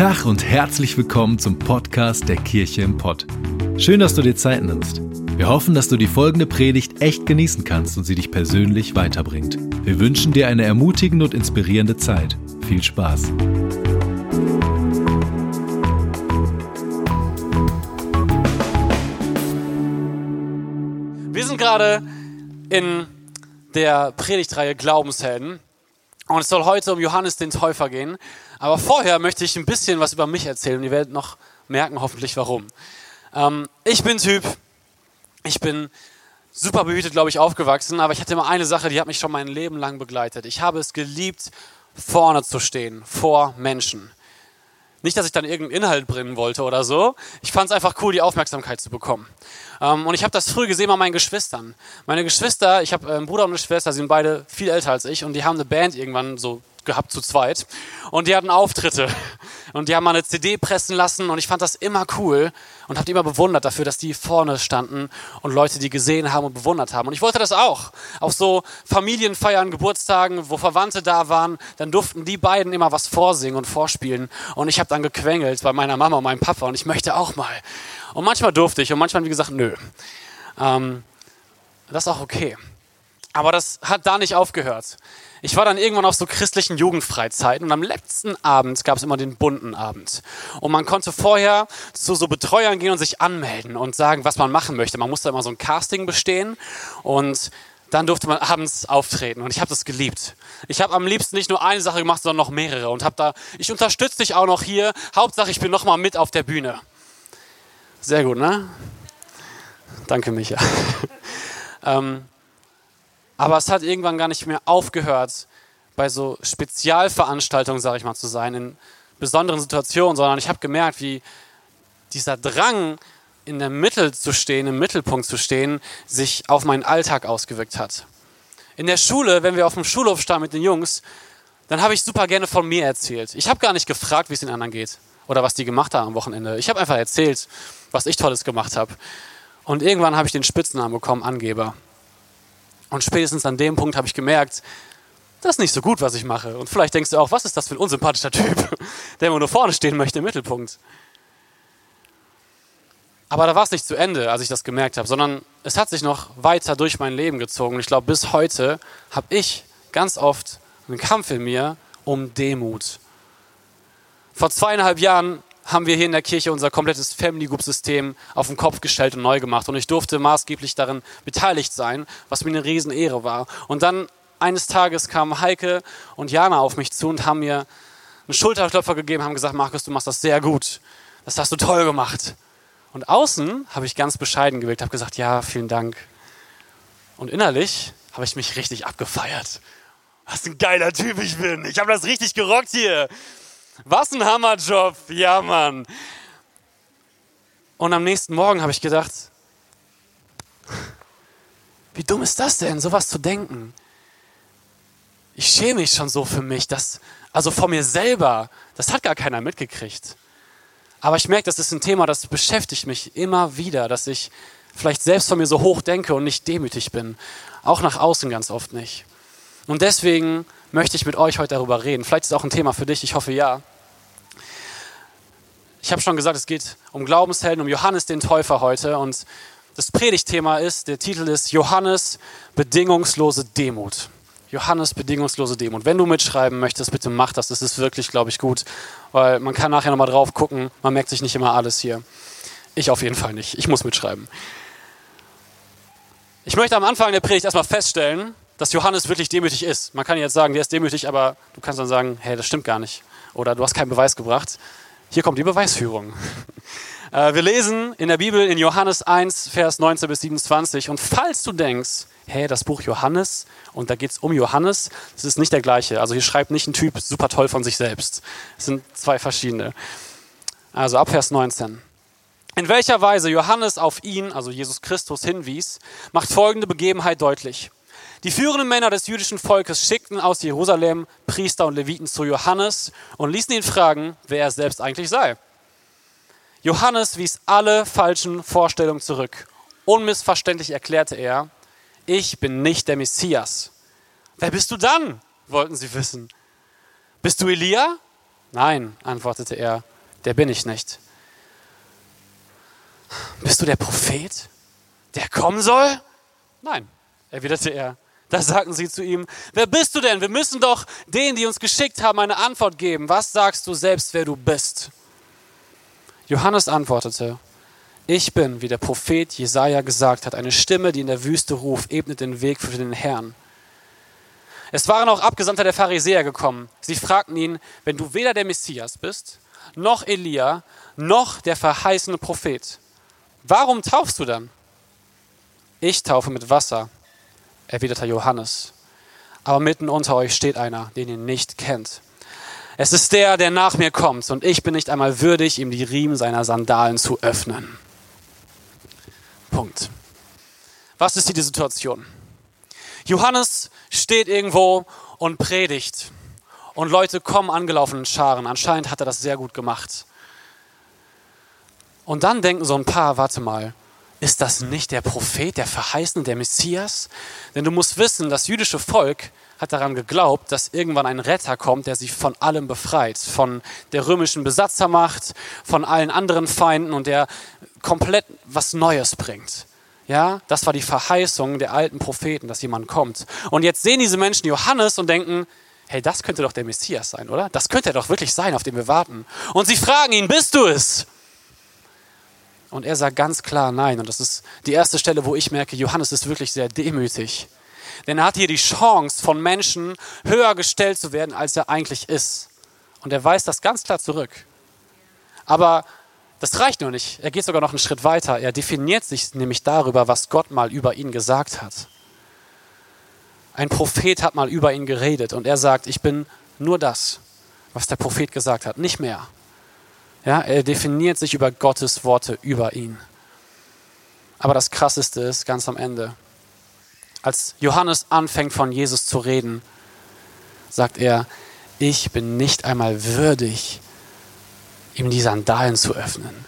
Tag und herzlich willkommen zum Podcast der Kirche im Pott. Schön, dass du dir Zeit nimmst. Wir hoffen, dass du die folgende Predigt echt genießen kannst und sie dich persönlich weiterbringt. Wir wünschen dir eine ermutigende und inspirierende Zeit. Viel Spaß. Wir sind gerade in der Predigtreihe Glaubenshelden und es soll heute um Johannes den Täufer gehen. Aber vorher möchte ich ein bisschen was über mich erzählen und ihr werdet noch merken hoffentlich warum. Ähm, ich bin Typ, ich bin super behütet, glaube ich, aufgewachsen, aber ich hatte immer eine Sache, die hat mich schon mein Leben lang begleitet. Ich habe es geliebt, vorne zu stehen, vor Menschen. Nicht, dass ich dann irgendeinen Inhalt bringen wollte oder so. Ich fand es einfach cool, die Aufmerksamkeit zu bekommen. Ähm, und ich habe das früh gesehen bei meinen Geschwistern. Meine Geschwister, ich habe äh, einen Bruder und eine Schwester, die sind beide viel älter als ich und die haben eine Band irgendwann so gehabt zu zweit. Und die hatten Auftritte. Und die haben mal eine CD pressen lassen und ich fand das immer cool und habe die immer bewundert dafür, dass die vorne standen und Leute die gesehen haben und bewundert haben. Und ich wollte das auch. Auf so Familienfeiern, Geburtstagen, wo Verwandte da waren, dann durften die beiden immer was vorsingen und vorspielen. Und ich habe dann gequengelt bei meiner Mama und meinem Papa und ich möchte auch mal. Und manchmal durfte ich und manchmal, wie gesagt, nö. Ähm, das ist auch okay. Aber das hat da nicht aufgehört. Ich war dann irgendwann auf so christlichen Jugendfreizeiten und am letzten Abend gab es immer den bunten Abend. Und man konnte vorher zu so Betreuern gehen und sich anmelden und sagen, was man machen möchte. Man musste immer so ein Casting bestehen und dann durfte man abends auftreten und ich habe das geliebt. Ich habe am liebsten nicht nur eine Sache gemacht, sondern noch mehrere und habe da, ich unterstütze dich auch noch hier. Hauptsache, ich bin noch mal mit auf der Bühne. Sehr gut, ne? Danke, Micha. ähm, aber es hat irgendwann gar nicht mehr aufgehört, bei so Spezialveranstaltungen, sage ich mal, zu sein, in besonderen Situationen, sondern ich habe gemerkt, wie dieser Drang, in der Mitte zu stehen, im Mittelpunkt zu stehen, sich auf meinen Alltag ausgewirkt hat. In der Schule, wenn wir auf dem Schulhof standen mit den Jungs, dann habe ich super gerne von mir erzählt. Ich habe gar nicht gefragt, wie es den anderen geht oder was die gemacht haben am Wochenende. Ich habe einfach erzählt, was ich Tolles gemacht habe. Und irgendwann habe ich den Spitznamen bekommen, Angeber. Und spätestens an dem Punkt habe ich gemerkt, das ist nicht so gut, was ich mache. Und vielleicht denkst du auch, was ist das für ein unsympathischer Typ, der immer nur vorne stehen möchte im Mittelpunkt. Aber da war es nicht zu Ende, als ich das gemerkt habe, sondern es hat sich noch weiter durch mein Leben gezogen. Und ich glaube, bis heute habe ich ganz oft einen Kampf in mir um Demut. Vor zweieinhalb Jahren haben wir hier in der Kirche unser komplettes Family Group System auf den Kopf gestellt und neu gemacht. Und ich durfte maßgeblich darin beteiligt sein, was mir eine Riesenehre war. Und dann eines Tages kamen Heike und Jana auf mich zu und haben mir einen Schulterklopfer gegeben, haben gesagt, Markus, du machst das sehr gut. Das hast du toll gemacht. Und außen habe ich ganz bescheiden gewirkt, habe gesagt, ja, vielen Dank. Und innerlich habe ich mich richtig abgefeiert. Was ein geiler Typ ich bin. Ich habe das richtig gerockt hier. Was ein Hammerjob. Ja, Mann. Und am nächsten Morgen habe ich gedacht, wie dumm ist das denn, sowas zu denken? Ich schäme mich schon so für mich, dass, also vor mir selber, das hat gar keiner mitgekriegt. Aber ich merke, das ist ein Thema, das beschäftigt mich immer wieder, dass ich vielleicht selbst von mir so hoch denke und nicht demütig bin. Auch nach außen ganz oft nicht. Und deswegen möchte ich mit euch heute darüber reden. Vielleicht ist es auch ein Thema für dich, ich hoffe ja. Ich habe schon gesagt, es geht um Glaubenshelden, um Johannes den Täufer heute. Und das Predigtthema ist, der Titel ist Johannes bedingungslose Demut. Johannes bedingungslose Demut. Wenn du mitschreiben möchtest, bitte mach das. Das ist wirklich, glaube ich, gut, weil man kann nachher nochmal drauf gucken. Man merkt sich nicht immer alles hier. Ich auf jeden Fall nicht. Ich muss mitschreiben. Ich möchte am Anfang der Predigt erstmal feststellen, dass Johannes wirklich demütig ist. Man kann jetzt sagen, der ist demütig, aber du kannst dann sagen, hey, das stimmt gar nicht. Oder du hast keinen Beweis gebracht. Hier kommt die Beweisführung. Äh, wir lesen in der Bibel in Johannes 1, Vers 19 bis 27. Und falls du denkst, hey, das Buch Johannes und da geht es um Johannes, das ist nicht der gleiche. Also hier schreibt nicht ein Typ super toll von sich selbst. Es sind zwei verschiedene. Also ab Vers 19. In welcher Weise Johannes auf ihn, also Jesus Christus, hinwies, macht folgende Begebenheit deutlich. Die führenden Männer des jüdischen Volkes schickten aus Jerusalem Priester und Leviten zu Johannes und ließen ihn fragen, wer er selbst eigentlich sei. Johannes wies alle falschen Vorstellungen zurück. Unmissverständlich erklärte er, ich bin nicht der Messias. Wer bist du dann? wollten sie wissen. Bist du Elia? Nein, antwortete er. der bin ich nicht. Bist du der Prophet, der kommen soll? Nein, erwiderte er. Da sagten sie zu ihm, wer bist du denn? Wir müssen doch denen, die uns geschickt haben, eine Antwort geben. Was sagst du selbst, wer du bist? Johannes antwortete, ich bin, wie der Prophet Jesaja gesagt hat, eine Stimme, die in der Wüste ruft, ebnet den Weg für den Herrn. Es waren auch Abgesandte der Pharisäer gekommen. Sie fragten ihn, wenn du weder der Messias bist, noch Elia, noch der verheißene Prophet, warum taufst du dann? Ich taufe mit Wasser, erwiderte Johannes. Aber mitten unter euch steht einer, den ihr nicht kennt. Es ist der, der nach mir kommt, und ich bin nicht einmal würdig, ihm die Riemen seiner Sandalen zu öffnen. Punkt. Was ist hier die Situation? Johannes steht irgendwo und predigt. Und Leute kommen angelaufen in Scharen. Anscheinend hat er das sehr gut gemacht. Und dann denken so ein paar, warte mal, ist das nicht der Prophet, der Verheißene, der Messias? Denn du musst wissen, das jüdische Volk hat daran geglaubt, dass irgendwann ein Retter kommt, der sie von allem befreit. Von der römischen Besatzermacht, von allen anderen Feinden und der komplett was Neues bringt. Ja, das war die Verheißung der alten Propheten, dass jemand kommt. Und jetzt sehen diese Menschen Johannes und denken, hey, das könnte doch der Messias sein, oder? Das könnte er doch wirklich sein, auf den wir warten. Und sie fragen ihn, bist du es? Und er sagt ganz klar nein. Und das ist die erste Stelle, wo ich merke, Johannes ist wirklich sehr demütig. Denn er hat hier die Chance, von Menschen höher gestellt zu werden, als er eigentlich ist. Und er weist das ganz klar zurück. Aber das reicht nur nicht. Er geht sogar noch einen Schritt weiter. Er definiert sich nämlich darüber, was Gott mal über ihn gesagt hat. Ein Prophet hat mal über ihn geredet und er sagt, ich bin nur das, was der Prophet gesagt hat, nicht mehr. Ja, er definiert sich über Gottes Worte über ihn. Aber das Krasseste ist ganz am Ende. Als Johannes anfängt von Jesus zu reden, sagt er, ich bin nicht einmal würdig, ihm die Sandalen zu öffnen.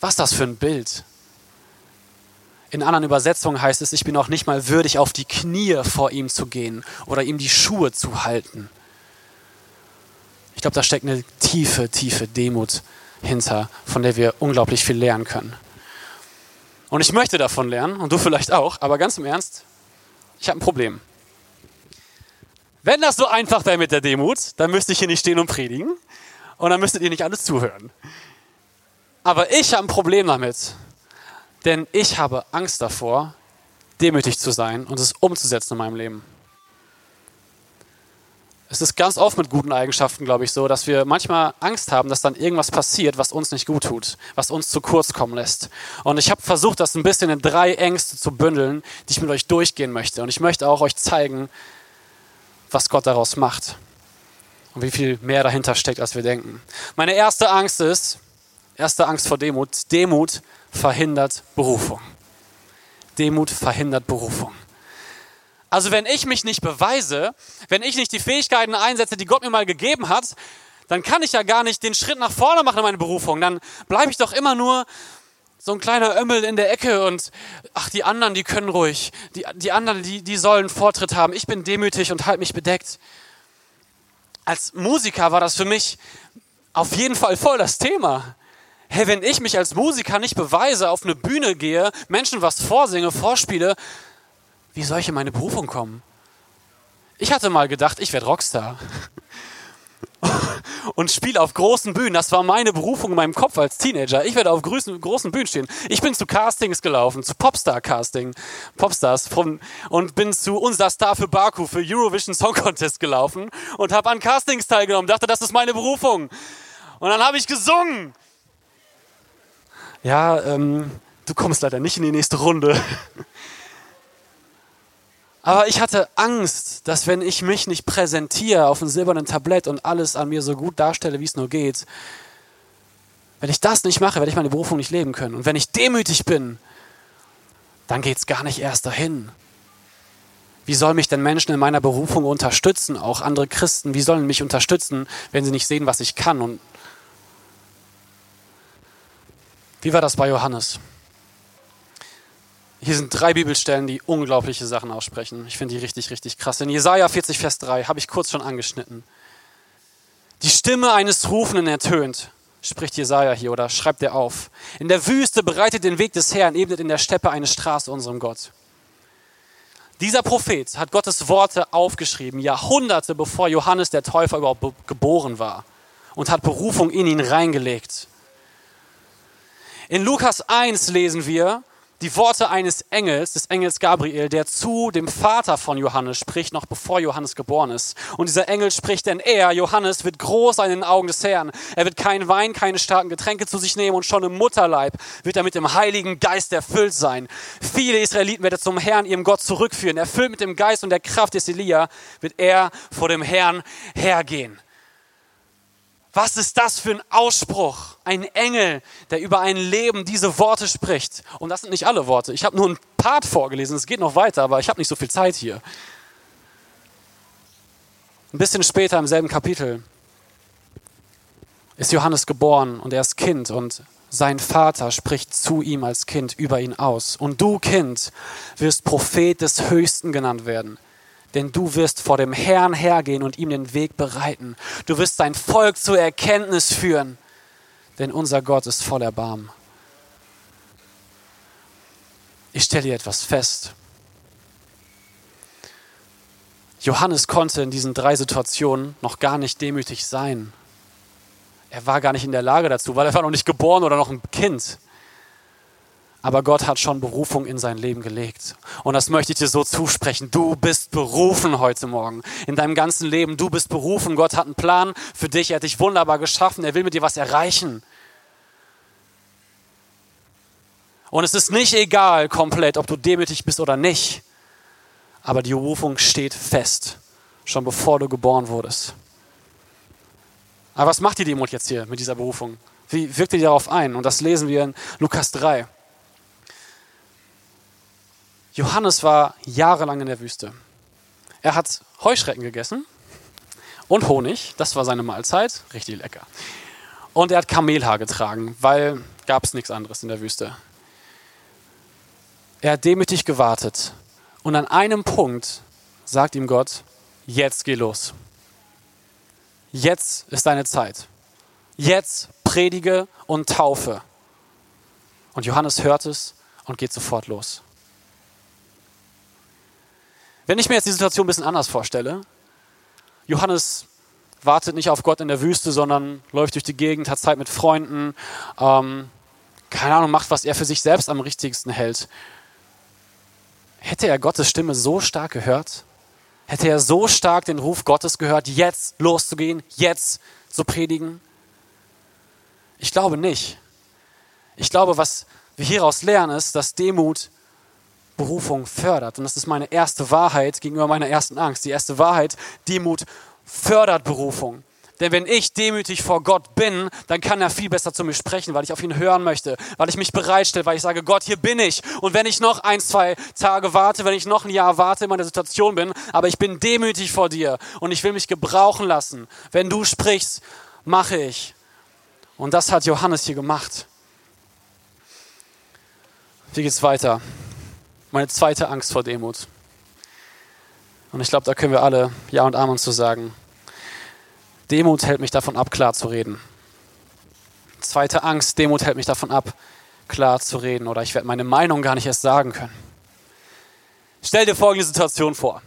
Was das für ein Bild? In anderen Übersetzungen heißt es, ich bin auch nicht mal würdig, auf die Knie vor ihm zu gehen oder ihm die Schuhe zu halten. Ich glaube, da steckt eine tiefe, tiefe Demut hinter, von der wir unglaublich viel lernen können. Und ich möchte davon lernen, und du vielleicht auch, aber ganz im Ernst, ich habe ein Problem. Wenn das so einfach wäre mit der Demut, dann müsste ich hier nicht stehen und predigen und dann müsstet ihr nicht alles zuhören. Aber ich habe ein Problem damit, denn ich habe Angst davor, demütig zu sein und es umzusetzen in meinem Leben. Es ist ganz oft mit guten Eigenschaften, glaube ich, so, dass wir manchmal Angst haben, dass dann irgendwas passiert, was uns nicht gut tut, was uns zu kurz kommen lässt. Und ich habe versucht, das ein bisschen in drei Ängste zu bündeln, die ich mit euch durchgehen möchte. Und ich möchte auch euch zeigen, was Gott daraus macht und wie viel mehr dahinter steckt, als wir denken. Meine erste Angst ist, erste Angst vor Demut, Demut verhindert Berufung. Demut verhindert Berufung. Also wenn ich mich nicht beweise, wenn ich nicht die Fähigkeiten einsetze, die Gott mir mal gegeben hat, dann kann ich ja gar nicht den Schritt nach vorne machen in meine Berufung. Dann bleibe ich doch immer nur so ein kleiner Ömmel in der Ecke und ach, die anderen, die können ruhig. Die, die anderen, die, die sollen Vortritt haben. Ich bin demütig und halte mich bedeckt. Als Musiker war das für mich auf jeden Fall voll das Thema. Hey, wenn ich mich als Musiker nicht beweise, auf eine Bühne gehe, Menschen was vorsinge, vorspiele, wie soll ich in meine Berufung kommen? Ich hatte mal gedacht, ich werde Rockstar. und spiele auf großen Bühnen. Das war meine Berufung in meinem Kopf als Teenager. Ich werde auf großen, großen Bühnen stehen. Ich bin zu Castings gelaufen, zu Popstar-Casting, Popstars von, und bin zu Unser Star für Baku, für Eurovision Song Contest gelaufen und habe an Castings teilgenommen. Dachte, das ist meine Berufung. Und dann habe ich gesungen. Ja, ähm, du kommst leider nicht in die nächste Runde. Aber ich hatte Angst, dass wenn ich mich nicht präsentiere auf einem silbernen Tablett und alles an mir so gut darstelle, wie es nur geht, wenn ich das nicht mache, werde ich meine Berufung nicht leben können. Und wenn ich demütig bin, dann geht es gar nicht erst dahin. Wie sollen mich denn Menschen in meiner Berufung unterstützen, auch andere Christen? Wie sollen mich unterstützen, wenn sie nicht sehen, was ich kann? Und wie war das bei Johannes? Hier sind drei Bibelstellen, die unglaubliche Sachen aussprechen. Ich finde die richtig, richtig krass. In Jesaja 40, Vers 3 habe ich kurz schon angeschnitten. Die Stimme eines Rufenden ertönt. spricht Jesaja hier oder schreibt er auf. In der Wüste bereitet den Weg des Herrn, ebnet in der Steppe eine Straße unserem Gott. Dieser Prophet hat Gottes Worte aufgeschrieben, Jahrhunderte bevor Johannes der Täufer überhaupt geboren war und hat Berufung in ihn reingelegt. In Lukas 1 lesen wir, die Worte eines Engels, des Engels Gabriel, der zu dem Vater von Johannes spricht, noch bevor Johannes geboren ist. Und dieser Engel spricht, denn er, Johannes, wird groß sein in den Augen des Herrn. Er wird keinen Wein, keine starken Getränke zu sich nehmen und schon im Mutterleib wird er mit dem Heiligen Geist erfüllt sein. Viele Israeliten wird er zum Herrn, ihrem Gott, zurückführen. Erfüllt mit dem Geist und der Kraft des Elia wird er vor dem Herrn hergehen. Was ist das für ein Ausspruch? Ein Engel, der über ein Leben diese Worte spricht. Und das sind nicht alle Worte. Ich habe nur ein Part vorgelesen. Es geht noch weiter, aber ich habe nicht so viel Zeit hier. Ein bisschen später im selben Kapitel ist Johannes geboren und er ist Kind und sein Vater spricht zu ihm als Kind über ihn aus. Und du, Kind, wirst Prophet des Höchsten genannt werden denn du wirst vor dem Herrn hergehen und ihm den Weg bereiten. Du wirst sein Volk zur Erkenntnis führen, denn unser Gott ist voll Erbarmen. Ich stelle hier etwas fest. Johannes konnte in diesen drei Situationen noch gar nicht demütig sein. Er war gar nicht in der Lage dazu, weil er war noch nicht geboren oder noch ein Kind. Aber Gott hat schon Berufung in sein Leben gelegt. Und das möchte ich dir so zusprechen. Du bist berufen heute Morgen. In deinem ganzen Leben. Du bist berufen. Gott hat einen Plan für dich. Er hat dich wunderbar geschaffen. Er will mit dir was erreichen. Und es ist nicht egal komplett, ob du demütig bist oder nicht. Aber die Berufung steht fest. Schon bevor du geboren wurdest. Aber was macht die Demut jetzt hier mit dieser Berufung? Wie wirkt die darauf ein? Und das lesen wir in Lukas 3. Johannes war jahrelang in der Wüste. Er hat Heuschrecken gegessen und Honig, das war seine Mahlzeit, richtig lecker. Und er hat Kamelhaar getragen, weil gab es nichts anderes in der Wüste. Er hat demütig gewartet und an einem Punkt sagt ihm Gott, jetzt geh los. Jetzt ist deine Zeit. Jetzt predige und taufe. Und Johannes hört es und geht sofort los. Wenn ich mir jetzt die Situation ein bisschen anders vorstelle, Johannes wartet nicht auf Gott in der Wüste, sondern läuft durch die Gegend, hat Zeit mit Freunden, ähm, keine Ahnung, macht, was er für sich selbst am richtigsten hält. Hätte er Gottes Stimme so stark gehört? Hätte er so stark den Ruf Gottes gehört, jetzt loszugehen, jetzt zu predigen? Ich glaube nicht. Ich glaube, was wir hieraus lernen, ist, dass Demut Berufung fördert. Und das ist meine erste Wahrheit gegenüber meiner ersten Angst. Die erste Wahrheit, Demut fördert Berufung. Denn wenn ich demütig vor Gott bin, dann kann er viel besser zu mir sprechen, weil ich auf ihn hören möchte, weil ich mich bereitstelle, weil ich sage, Gott, hier bin ich. Und wenn ich noch ein, zwei Tage warte, wenn ich noch ein Jahr warte, in meiner Situation bin, aber ich bin demütig vor dir und ich will mich gebrauchen lassen. Wenn du sprichst, mache ich. Und das hat Johannes hier gemacht. Wie geht's weiter? Meine zweite Angst vor Demut. Und ich glaube, da können wir alle Ja und Amen zu sagen. Demut hält mich davon ab, klar zu reden. Zweite Angst, Demut hält mich davon ab, klar zu reden. Oder ich werde meine Meinung gar nicht erst sagen können. Stell dir folgende Situation vor.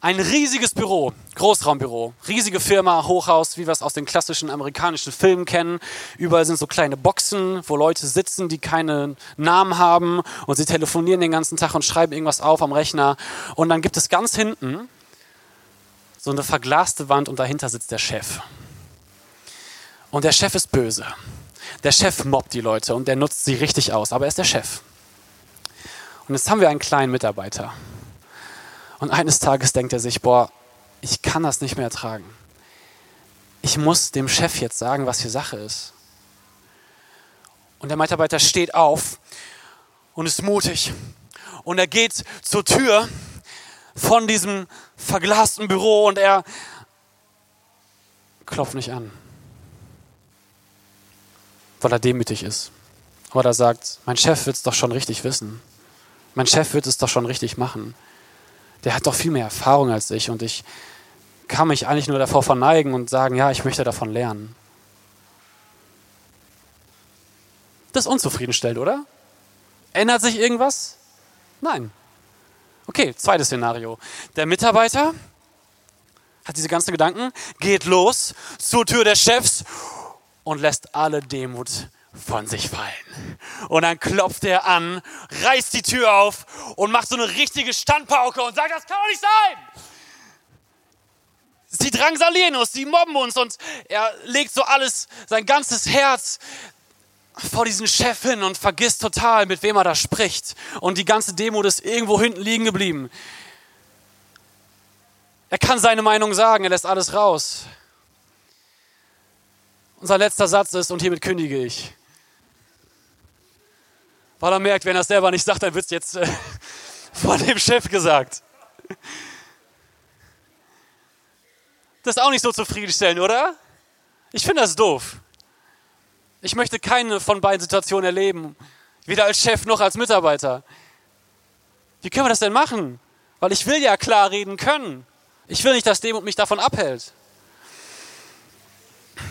Ein riesiges Büro, Großraumbüro, riesige Firma, Hochhaus, wie wir es aus den klassischen amerikanischen Filmen kennen. Überall sind so kleine Boxen, wo Leute sitzen, die keine Namen haben und sie telefonieren den ganzen Tag und schreiben irgendwas auf am Rechner. Und dann gibt es ganz hinten so eine verglaste Wand und dahinter sitzt der Chef. Und der Chef ist böse. Der Chef mobbt die Leute und der nutzt sie richtig aus, aber er ist der Chef. Und jetzt haben wir einen kleinen Mitarbeiter. Und eines Tages denkt er sich, boah, ich kann das nicht mehr ertragen. Ich muss dem Chef jetzt sagen, was hier Sache ist. Und der Mitarbeiter steht auf und ist mutig. Und er geht zur Tür von diesem verglasten Büro und er klopft nicht an, weil er demütig ist. Oder sagt, mein Chef wird es doch schon richtig wissen. Mein Chef wird es doch schon richtig machen der hat doch viel mehr Erfahrung als ich und ich kann mich eigentlich nur davor verneigen und sagen, ja, ich möchte davon lernen. Das ist unzufriedenstellend, oder? Ändert sich irgendwas? Nein. Okay, zweites Szenario. Der Mitarbeiter hat diese ganzen Gedanken, geht los zur Tür des Chefs und lässt alle Demut von sich fallen. Und dann klopft er an, reißt die Tür auf und macht so eine richtige Standpauke und sagt, das kann doch nicht sein. Sie drangsalieren uns, sie mobben uns und er legt so alles, sein ganzes Herz vor diesen Chef hin und vergisst total, mit wem er da spricht. Und die ganze Demut ist irgendwo hinten liegen geblieben. Er kann seine Meinung sagen, er lässt alles raus. Unser letzter Satz ist, und hiermit kündige ich. Weil er merkt, wenn er es selber nicht sagt, dann wird es jetzt äh, von dem Chef gesagt. Das ist auch nicht so zufriedenstellend, oder? Ich finde das doof. Ich möchte keine von beiden Situationen erleben, weder als Chef noch als Mitarbeiter. Wie können wir das denn machen? Weil ich will ja klar reden können. Ich will nicht, dass Demut mich davon abhält.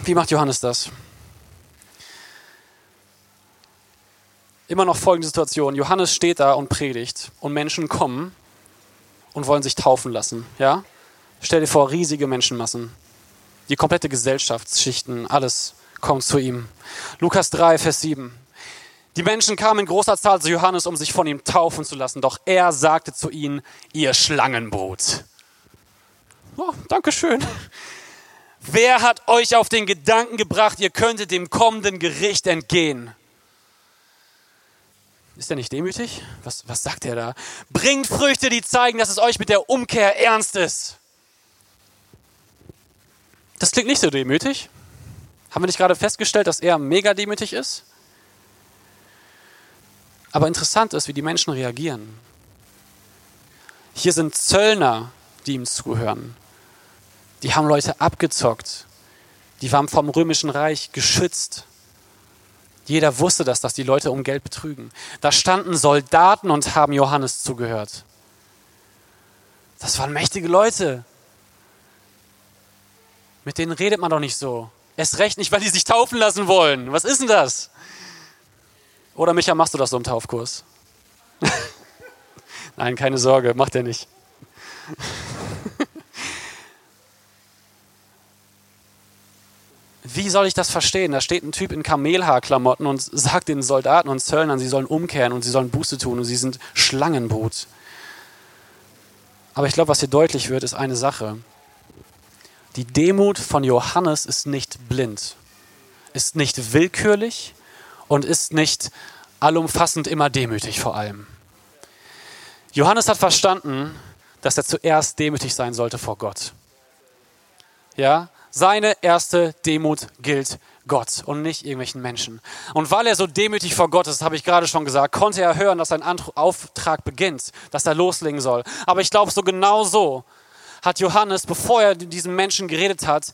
Wie macht Johannes das? Immer noch folgende Situation. Johannes steht da und predigt und Menschen kommen und wollen sich taufen lassen. Ja? Stell dir vor, riesige Menschenmassen. Die komplette Gesellschaftsschichten, alles kommt zu ihm. Lukas 3, Vers 7. Die Menschen kamen in großer Zahl zu Johannes, um sich von ihm taufen zu lassen. Doch er sagte zu ihnen, ihr Schlangenbrut. Oh, Dankeschön. Wer hat euch auf den Gedanken gebracht, ihr könntet dem kommenden Gericht entgehen? Ist er nicht demütig? Was, was sagt er da? Bringt Früchte, die zeigen, dass es euch mit der Umkehr ernst ist. Das klingt nicht so demütig. Haben wir nicht gerade festgestellt, dass er mega demütig ist? Aber interessant ist, wie die Menschen reagieren. Hier sind Zöllner, die ihm zuhören. Die haben Leute abgezockt. Die waren vom römischen Reich geschützt. Jeder wusste das, dass die Leute um Geld betrügen. Da standen Soldaten und haben Johannes zugehört. Das waren mächtige Leute. Mit denen redet man doch nicht so. Erst recht nicht, weil die sich taufen lassen wollen. Was ist denn das? Oder Micha, machst du das so im Taufkurs? Nein, keine Sorge, macht er nicht. Wie soll ich das verstehen? Da steht ein Typ in Kamelhaarklamotten und sagt den Soldaten und Zöllnern, sie sollen umkehren und sie sollen Buße tun und sie sind Schlangenbrut. Aber ich glaube, was hier deutlich wird, ist eine Sache. Die Demut von Johannes ist nicht blind, ist nicht willkürlich und ist nicht allumfassend immer demütig vor allem. Johannes hat verstanden, dass er zuerst demütig sein sollte vor Gott. Ja, seine erste Demut gilt Gott und nicht irgendwelchen Menschen. Und weil er so demütig vor Gott ist, habe ich gerade schon gesagt, konnte er hören, dass sein Auftrag beginnt, dass er loslegen soll. Aber ich glaube, so genau so hat Johannes, bevor er diesen Menschen geredet hat,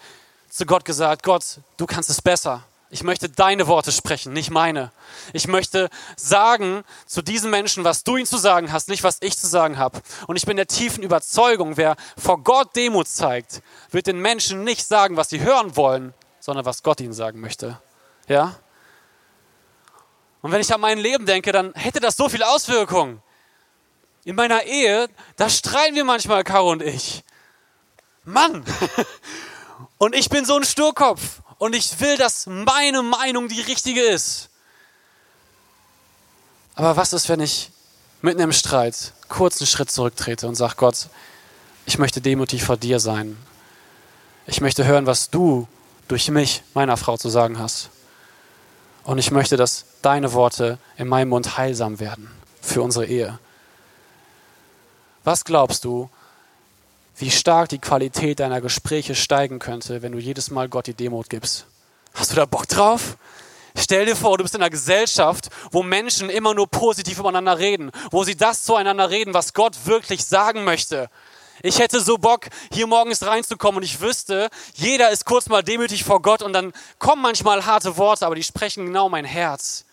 zu Gott gesagt, Gott, du kannst es besser. Ich möchte deine Worte sprechen, nicht meine. Ich möchte sagen zu diesen Menschen, was du ihnen zu sagen hast, nicht was ich zu sagen habe. Und ich bin der tiefen Überzeugung, wer vor Gott Demut zeigt, wird den Menschen nicht sagen, was sie hören wollen, sondern was Gott ihnen sagen möchte. Ja? Und wenn ich an mein Leben denke, dann hätte das so viele Auswirkungen. In meiner Ehe, da streiten wir manchmal, Caro und ich. Mann! Und ich bin so ein Sturkopf und ich will, dass meine Meinung die richtige ist. Aber was ist, wenn ich mitten im Streit kurz einen Schritt zurücktrete und sage, Gott, ich möchte demutig vor dir sein. Ich möchte hören, was du durch mich, meiner Frau, zu sagen hast. Und ich möchte, dass deine Worte in meinem Mund heilsam werden für unsere Ehe. Was glaubst du, wie stark die Qualität deiner Gespräche steigen könnte, wenn du jedes Mal Gott die Demut gibst. Hast du da Bock drauf? Stell dir vor, du bist in einer Gesellschaft, wo Menschen immer nur positiv übereinander reden, wo sie das zueinander reden, was Gott wirklich sagen möchte. Ich hätte so Bock, hier morgens reinzukommen und ich wüsste, jeder ist kurz mal demütig vor Gott und dann kommen manchmal harte Worte, aber die sprechen genau mein Herz.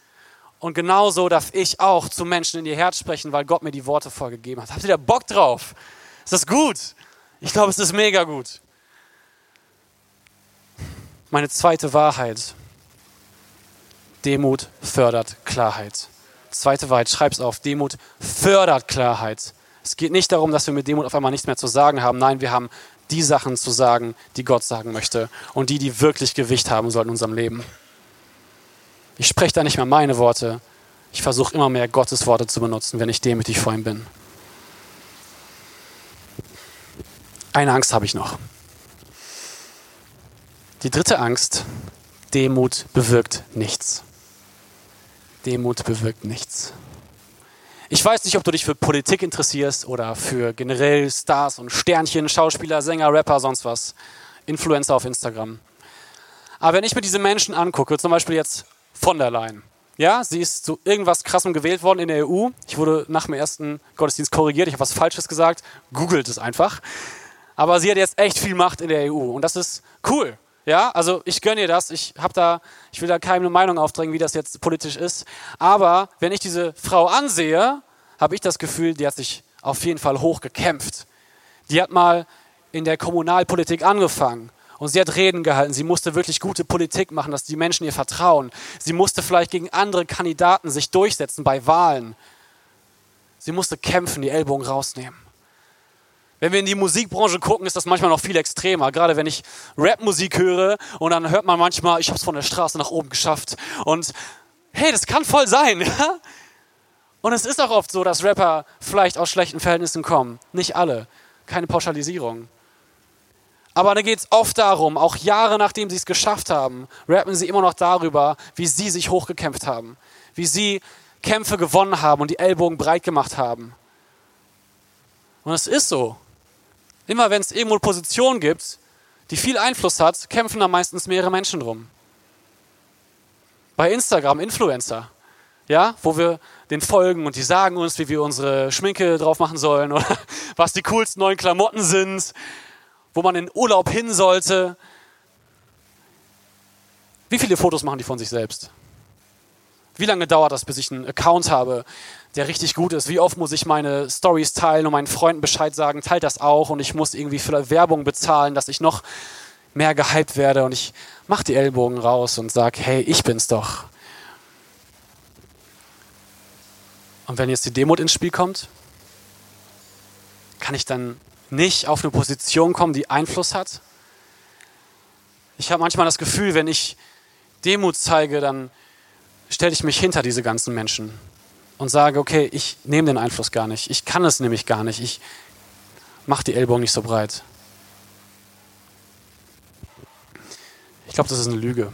Und genauso darf ich auch zu Menschen in ihr Herz sprechen, weil Gott mir die Worte vorgegeben hat. Habt ihr da Bock drauf? Ist das gut? Ich glaube, es ist mega gut. Meine zweite Wahrheit. Demut fördert Klarheit. Zweite Wahrheit, schreib's auf. Demut fördert Klarheit. Es geht nicht darum, dass wir mit Demut auf einmal nichts mehr zu sagen haben. Nein, wir haben die Sachen zu sagen, die Gott sagen möchte und die, die wirklich Gewicht haben sollten in unserem Leben. Ich spreche da nicht mehr meine Worte. Ich versuche immer mehr Gottes Worte zu benutzen, wenn ich demütig vor ihm bin. Eine Angst habe ich noch. Die dritte Angst, Demut bewirkt nichts. Demut bewirkt nichts. Ich weiß nicht, ob du dich für Politik interessierst oder für generell Stars und Sternchen, Schauspieler, Sänger, Rapper, sonst was. Influencer auf Instagram. Aber wenn ich mir diese Menschen angucke, zum Beispiel jetzt von der Leyen, ja, sie ist zu irgendwas Krassem gewählt worden in der EU. Ich wurde nach dem ersten Gottesdienst korrigiert, ich habe was Falsches gesagt. Googelt es einfach. Aber sie hat jetzt echt viel Macht in der EU und das ist cool. Ja, also ich gönne ihr das. Ich habe da, ich will da keine Meinung aufdrängen, wie das jetzt politisch ist. Aber wenn ich diese Frau ansehe, habe ich das Gefühl, die hat sich auf jeden Fall hochgekämpft. Die hat mal in der Kommunalpolitik angefangen und sie hat Reden gehalten. Sie musste wirklich gute Politik machen, dass die Menschen ihr vertrauen. Sie musste vielleicht gegen andere Kandidaten sich durchsetzen bei Wahlen. Sie musste kämpfen, die Ellbogen rausnehmen. Wenn wir in die Musikbranche gucken, ist das manchmal noch viel extremer. Gerade wenn ich Rapmusik höre und dann hört man manchmal, ich habe es von der Straße nach oben geschafft. Und hey, das kann voll sein. Und es ist auch oft so, dass Rapper vielleicht aus schlechten Verhältnissen kommen. Nicht alle. Keine Pauschalisierung. Aber da geht es oft darum, auch Jahre nachdem sie es geschafft haben, rappen sie immer noch darüber, wie sie sich hochgekämpft haben. Wie sie Kämpfe gewonnen haben und die Ellbogen breit gemacht haben. Und es ist so. Immer wenn es irgendwo eine Position gibt, die viel Einfluss hat, kämpfen da meistens mehrere Menschen drum. Bei Instagram Influencer, ja, wo wir den folgen und die sagen uns, wie wir unsere Schminke drauf machen sollen oder was die coolsten neuen Klamotten sind, wo man in Urlaub hin sollte. Wie viele Fotos machen die von sich selbst? Wie lange dauert das, bis ich einen Account habe, der richtig gut ist? Wie oft muss ich meine Stories teilen und meinen Freunden Bescheid sagen, teilt das auch und ich muss irgendwie für Werbung bezahlen, dass ich noch mehr gehypt werde und ich mache die Ellbogen raus und sage, hey, ich bin's doch. Und wenn jetzt die Demut ins Spiel kommt, kann ich dann nicht auf eine Position kommen, die Einfluss hat? Ich habe manchmal das Gefühl, wenn ich Demut zeige, dann stelle ich mich hinter diese ganzen Menschen und sage, okay, ich nehme den Einfluss gar nicht. Ich kann es nämlich gar nicht. Ich mache die Ellbogen nicht so breit. Ich glaube, das ist eine Lüge.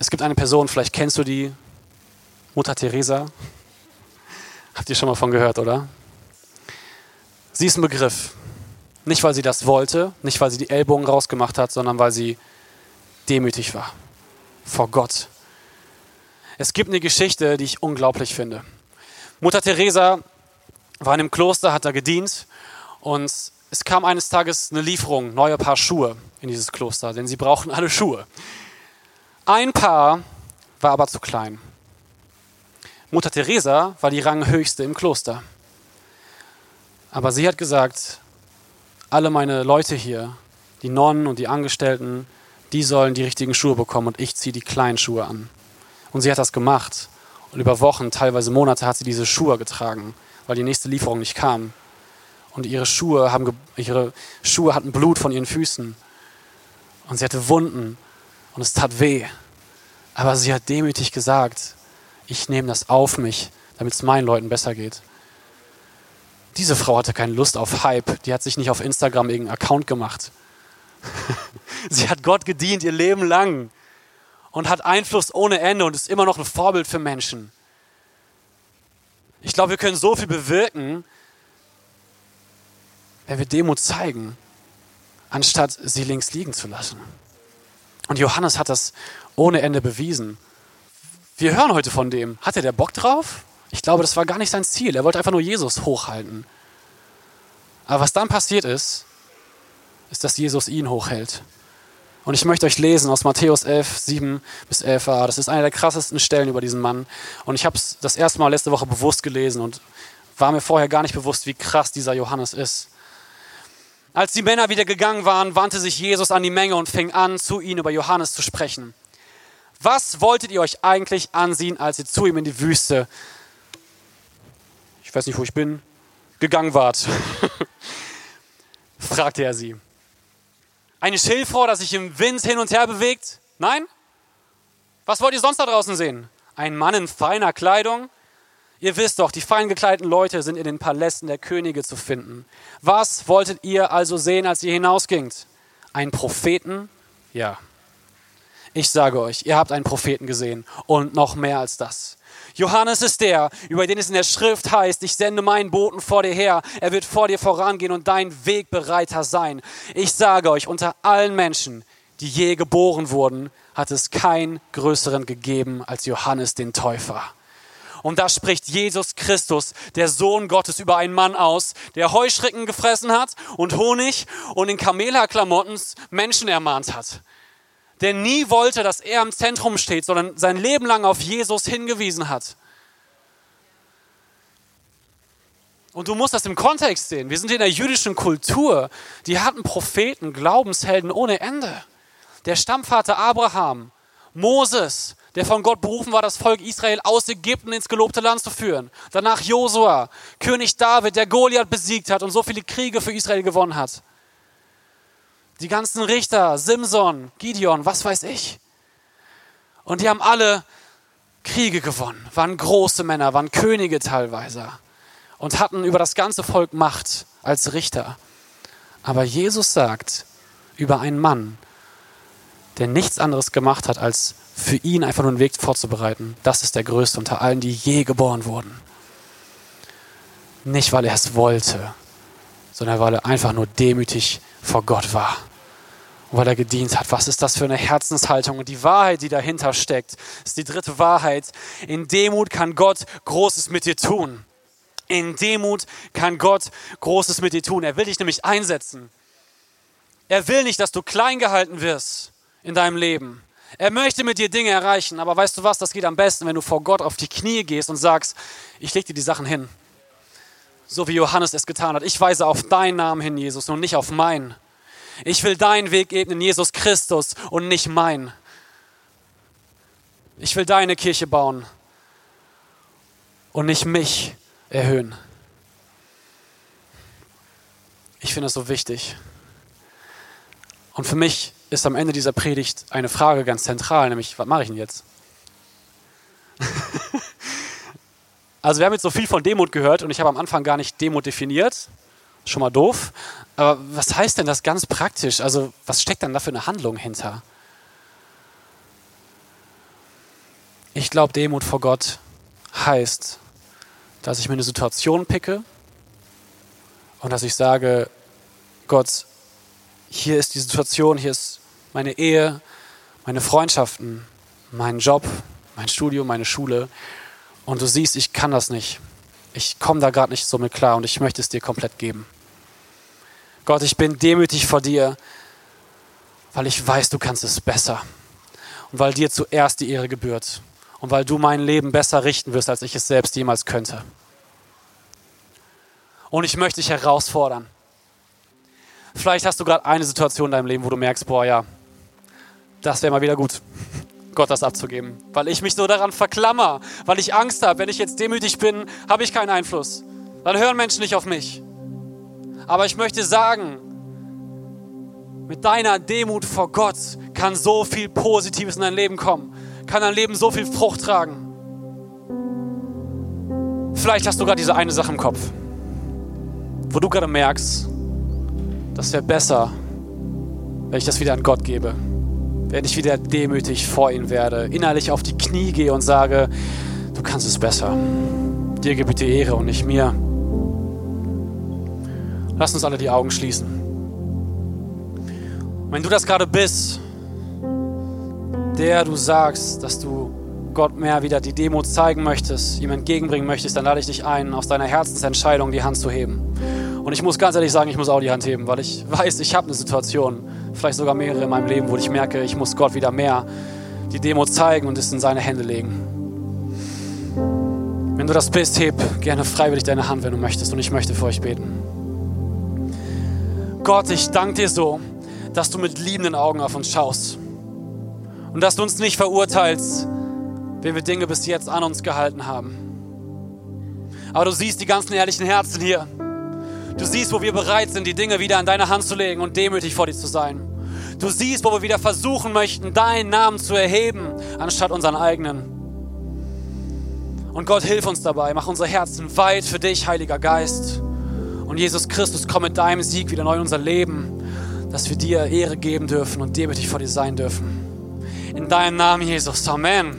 Es gibt eine Person, vielleicht kennst du die, Mutter Teresa. Habt ihr schon mal von gehört, oder? Sie ist ein Begriff. Nicht, weil sie das wollte, nicht, weil sie die Ellbogen rausgemacht hat, sondern weil sie demütig war vor Gott. Es gibt eine Geschichte, die ich unglaublich finde. Mutter Teresa war in einem Kloster, hat da gedient und es kam eines Tages eine Lieferung, neue Paar Schuhe in dieses Kloster, denn sie brauchen alle Schuhe. Ein Paar war aber zu klein. Mutter Teresa war die Ranghöchste im Kloster. Aber sie hat gesagt, alle meine Leute hier, die Nonnen und die Angestellten, die sollen die richtigen Schuhe bekommen und ich ziehe die kleinen Schuhe an. Und sie hat das gemacht. Und über Wochen, teilweise Monate hat sie diese Schuhe getragen, weil die nächste Lieferung nicht kam. Und ihre Schuhe, haben, ihre Schuhe hatten Blut von ihren Füßen. Und sie hatte Wunden und es tat weh. Aber sie hat demütig gesagt, ich nehme das auf mich, damit es meinen Leuten besser geht. Diese Frau hatte keine Lust auf Hype. Die hat sich nicht auf Instagram irgendeinen Account gemacht. Sie hat Gott gedient ihr Leben lang und hat Einfluss ohne Ende und ist immer noch ein Vorbild für Menschen. Ich glaube, wir können so viel bewirken, wenn wir Demut zeigen, anstatt sie links liegen zu lassen. Und Johannes hat das ohne Ende bewiesen. Wir hören heute von dem. Hatte der Bock drauf? Ich glaube, das war gar nicht sein Ziel. Er wollte einfach nur Jesus hochhalten. Aber was dann passiert ist, ist, dass Jesus ihn hochhält. Und ich möchte euch lesen aus Matthäus 11, 7 bis 11a. Das ist eine der krassesten Stellen über diesen Mann. Und ich habe es das erste Mal letzte Woche bewusst gelesen und war mir vorher gar nicht bewusst, wie krass dieser Johannes ist. Als die Männer wieder gegangen waren, wandte sich Jesus an die Menge und fing an, zu ihnen über Johannes zu sprechen. Was wolltet ihr euch eigentlich ansehen, als ihr zu ihm in die Wüste, ich weiß nicht, wo ich bin, gegangen wart? fragte er sie. Eine Schilfrohr, das sich im Wind hin und her bewegt? Nein? Was wollt ihr sonst da draußen sehen? Ein Mann in feiner Kleidung? Ihr wisst doch, die fein gekleideten Leute sind in den Palästen der Könige zu finden. Was wolltet ihr also sehen, als ihr hinausgingt? Einen Propheten? Ja. Ich sage euch, ihr habt einen Propheten gesehen und noch mehr als das. Johannes ist der, über den es in der Schrift heißt, ich sende meinen Boten vor dir her, er wird vor dir vorangehen und dein Wegbereiter sein. Ich sage euch, unter allen Menschen, die je geboren wurden, hat es keinen größeren gegeben als Johannes den Täufer. Und da spricht Jesus Christus, der Sohn Gottes, über einen Mann aus, der Heuschrecken gefressen hat und Honig und in Kamelhaarklamotten Menschen ermahnt hat. Der nie wollte, dass er im Zentrum steht, sondern sein Leben lang auf Jesus hingewiesen hat. Und du musst das im Kontext sehen. Wir sind in der jüdischen Kultur. Die hatten Propheten, Glaubenshelden ohne Ende. Der Stammvater Abraham, Moses, der von Gott berufen war, das Volk Israel aus Ägypten ins gelobte Land zu führen. Danach Josua, König David, der Goliath besiegt hat und so viele Kriege für Israel gewonnen hat. Die ganzen Richter, Simson, Gideon, was weiß ich. Und die haben alle Kriege gewonnen, waren große Männer, waren Könige teilweise und hatten über das ganze Volk Macht als Richter. Aber Jesus sagt über einen Mann, der nichts anderes gemacht hat, als für ihn einfach nur einen Weg vorzubereiten. Das ist der Größte unter allen, die je geboren wurden. Nicht, weil er es wollte, sondern weil er einfach nur demütig vor Gott war. Weil er gedient hat. Was ist das für eine Herzenshaltung? Und die Wahrheit, die dahinter steckt, ist die dritte Wahrheit. In Demut kann Gott Großes mit dir tun. In Demut kann Gott Großes mit dir tun. Er will dich nämlich einsetzen. Er will nicht, dass du klein gehalten wirst in deinem Leben. Er möchte mit dir Dinge erreichen, aber weißt du was, das geht am besten, wenn du vor Gott auf die Knie gehst und sagst, ich leg dir die Sachen hin. So wie Johannes es getan hat. Ich weise auf deinen Namen hin, Jesus, und nicht auf meinen. Ich will deinen Weg ebnen, Jesus Christus, und nicht meinen. Ich will deine Kirche bauen und nicht mich erhöhen. Ich finde es so wichtig. Und für mich ist am Ende dieser Predigt eine Frage ganz zentral, nämlich, was mache ich denn jetzt? also wir haben jetzt so viel von Demut gehört und ich habe am Anfang gar nicht Demut definiert. Schon mal doof. Aber was heißt denn das ganz praktisch? Also was steckt dann da für eine Handlung hinter? Ich glaube, Demut vor Gott heißt, dass ich mir eine Situation picke und dass ich sage, Gott, hier ist die Situation, hier ist meine Ehe, meine Freundschaften, meinen Job, mein Studium, meine Schule. Und du siehst, ich kann das nicht. Ich komme da gerade nicht so mit klar und ich möchte es dir komplett geben. Gott, ich bin demütig vor dir, weil ich weiß, du kannst es besser. Und weil dir zuerst die Ehre gebührt. Und weil du mein Leben besser richten wirst, als ich es selbst jemals könnte. Und ich möchte dich herausfordern. Vielleicht hast du gerade eine Situation in deinem Leben, wo du merkst, boah ja, das wäre mal wieder gut, Gott das abzugeben. Weil ich mich so daran verklammer, weil ich Angst habe, wenn ich jetzt demütig bin, habe ich keinen Einfluss. Dann hören Menschen nicht auf mich. Aber ich möchte sagen, mit deiner Demut vor Gott kann so viel Positives in dein Leben kommen, kann dein Leben so viel Frucht tragen. Vielleicht hast du gerade diese eine Sache im Kopf, wo du gerade merkst, das wäre besser, wenn ich das wieder an Gott gebe wenn ich wieder demütig vor ihn werde, innerlich auf die Knie gehe und sage, du kannst es besser. Dir ich die Ehre und nicht mir. Lass uns alle die Augen schließen. Wenn du das gerade bist, der du sagst, dass du Gott mehr wieder die Demut zeigen möchtest, ihm entgegenbringen möchtest, dann lade ich dich ein, aus deiner Herzensentscheidung die Hand zu heben. Und ich muss ganz ehrlich sagen, ich muss auch die Hand heben, weil ich weiß, ich habe eine Situation, vielleicht sogar mehrere in meinem Leben, wo ich merke, ich muss Gott wieder mehr die Demo zeigen und es in seine Hände legen. Wenn du das bist, heb gerne freiwillig deine Hand, wenn du möchtest. Und ich möchte für euch beten. Gott, ich danke dir so, dass du mit liebenden Augen auf uns schaust und dass du uns nicht verurteilst, wenn wir Dinge bis jetzt an uns gehalten haben. Aber du siehst die ganzen ehrlichen Herzen hier. Du siehst, wo wir bereit sind, die Dinge wieder in deine Hand zu legen und demütig vor dir zu sein. Du siehst, wo wir wieder versuchen möchten, deinen Namen zu erheben, anstatt unseren eigenen. Und Gott, hilf uns dabei. Mach unsere Herzen weit für dich, Heiliger Geist. Und Jesus Christus, komm mit deinem Sieg wieder neu in unser Leben, dass wir dir Ehre geben dürfen und demütig vor dir sein dürfen. In deinem Namen, Jesus. Amen.